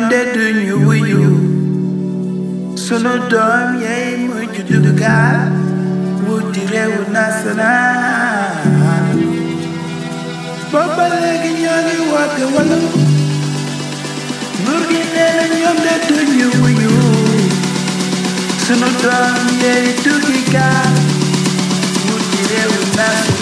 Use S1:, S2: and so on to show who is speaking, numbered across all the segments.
S1: I'm dead to you with you. So no dumb, yeah, would you do the guy? Would you let with Nasana? Baba like a young, walk the wallow. Looking at and young, dead to you with you. So no dumb, yeah, do the guy? Would
S2: you let with Nasana?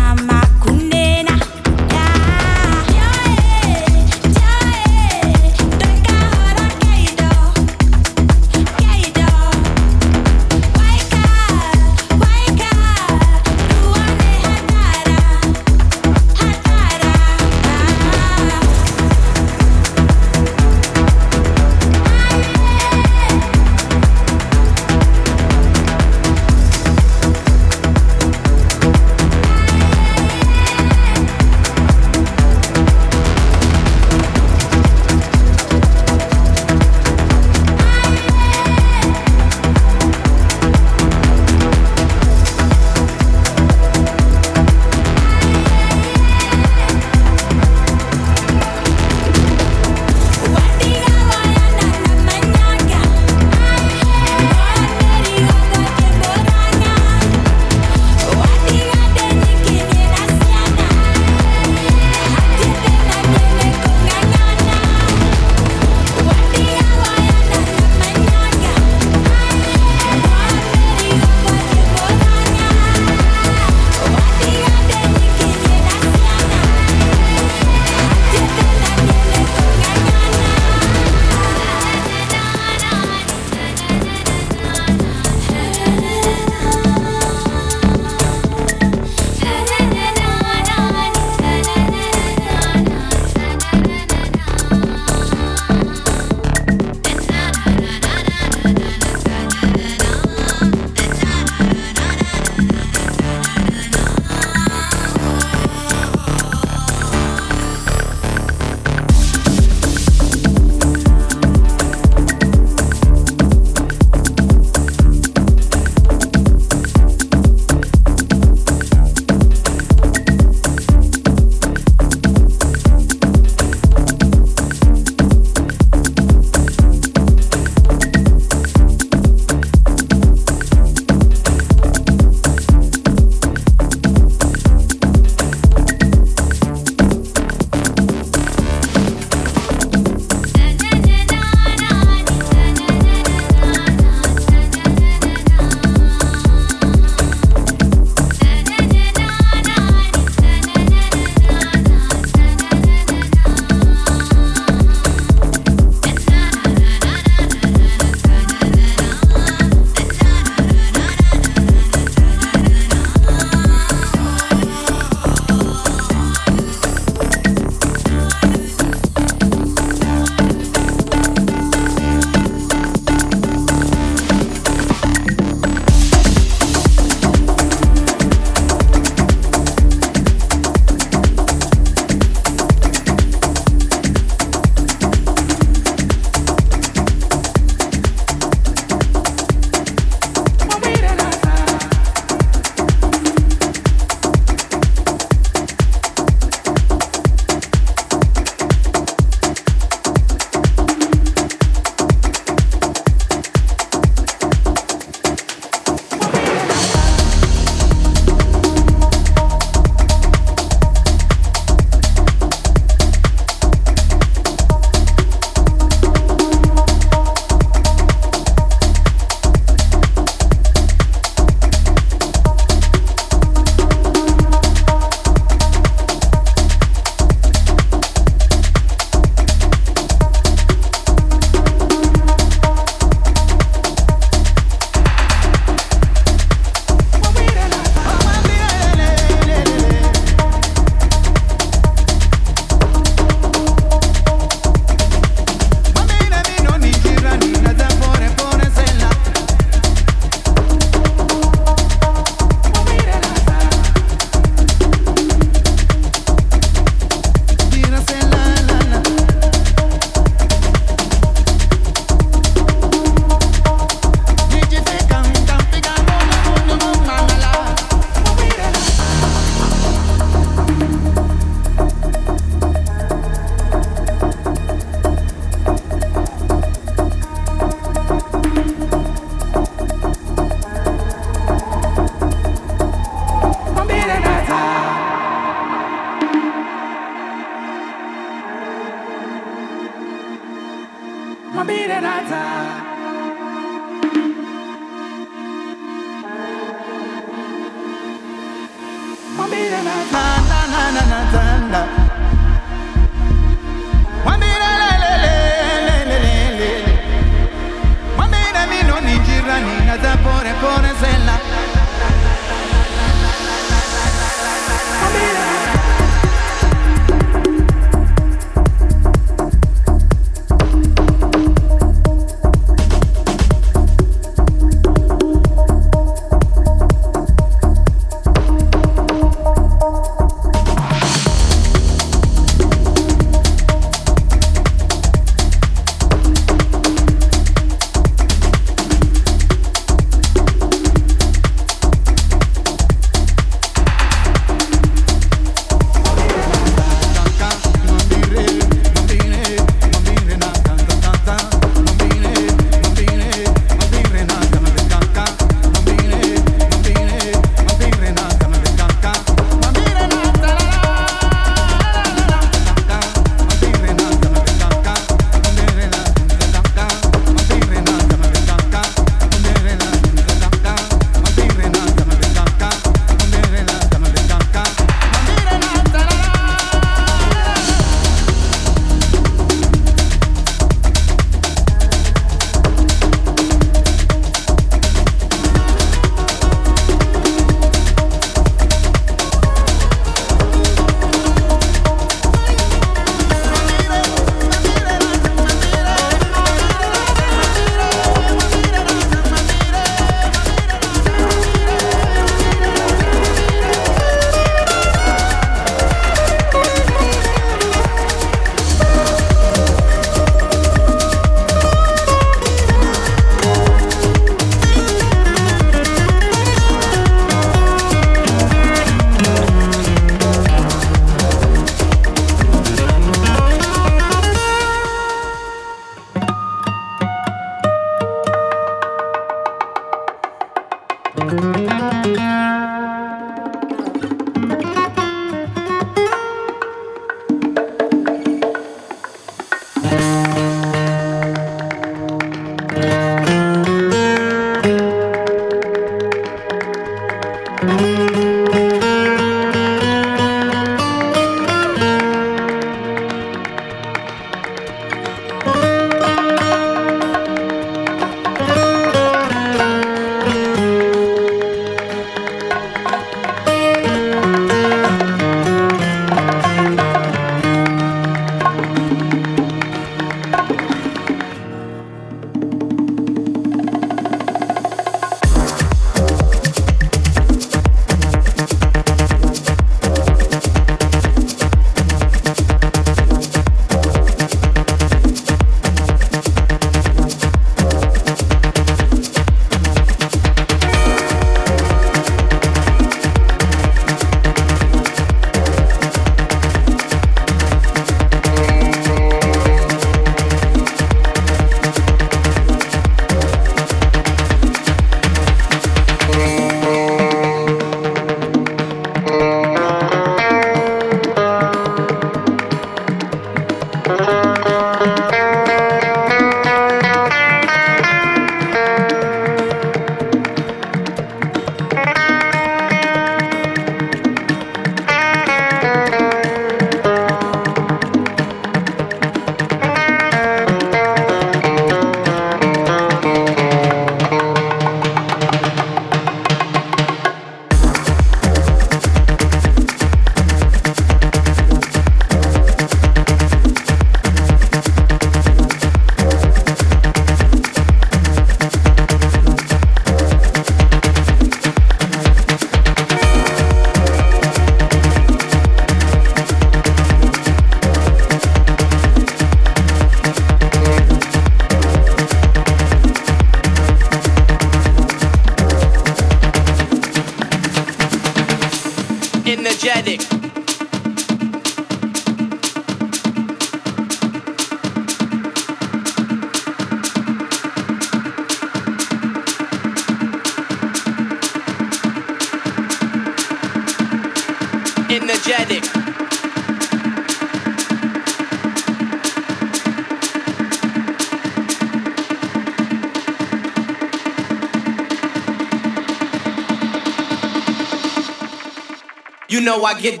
S2: I get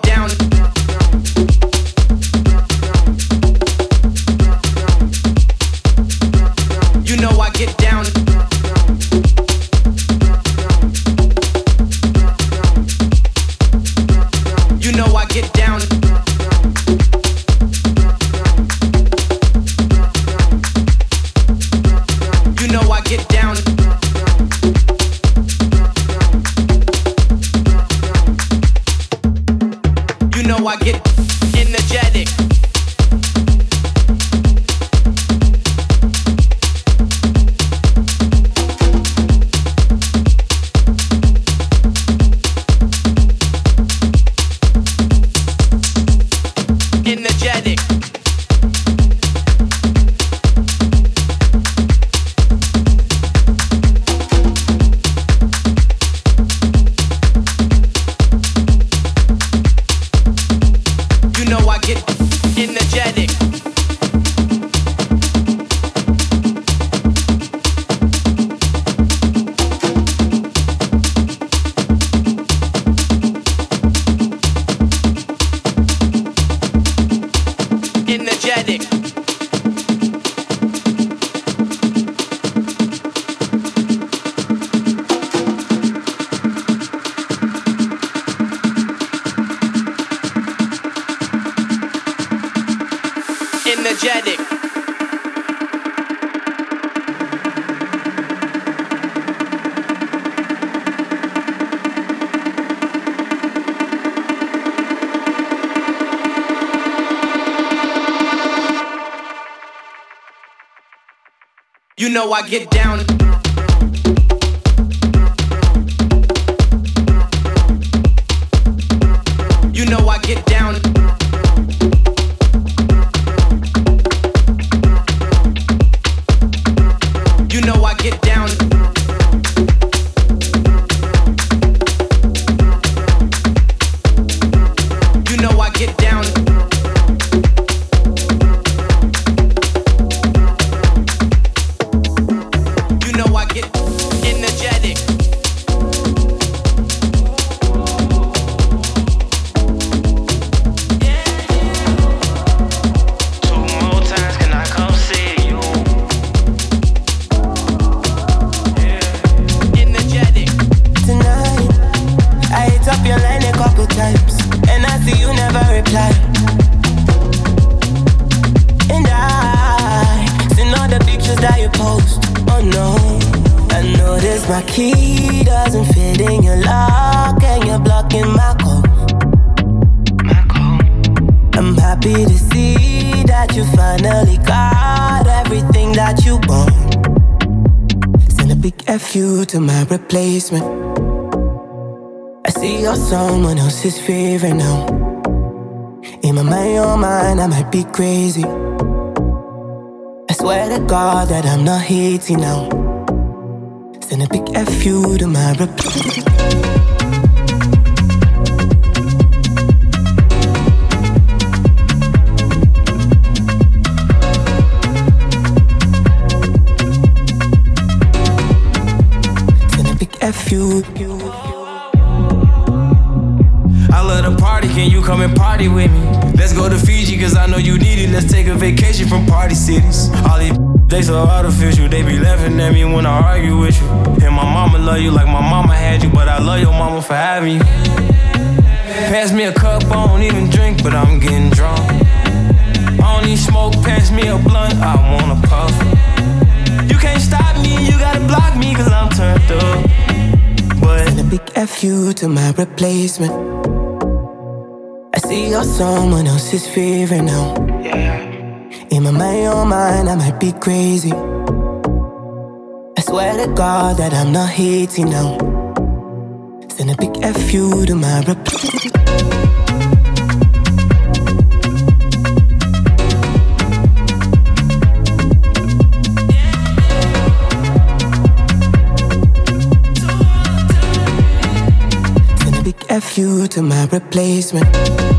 S2: You know I get down.
S3: Else's favorite now. In my mind, your mind, I might be crazy. I swear to God that I'm not hating now. Send a big FU to my replacement. Send a
S4: from party cities. All these they so artificial, they be laughing at me when I argue with you. And my mama love you like my mama had you, but I love your mama for having you. Pass me a cup, I don't even drink, but I'm getting drunk. I don't need smoke, pass me a blunt, I wanna puff. You can't stop me, you gotta block me, cause I'm turned up. But
S3: a big FU to my replacement. I see you're someone else's favorite now. In my own mind, I might be crazy. I swear to God that I'm not hating now. Send a big FU to my a big FU to my replacement.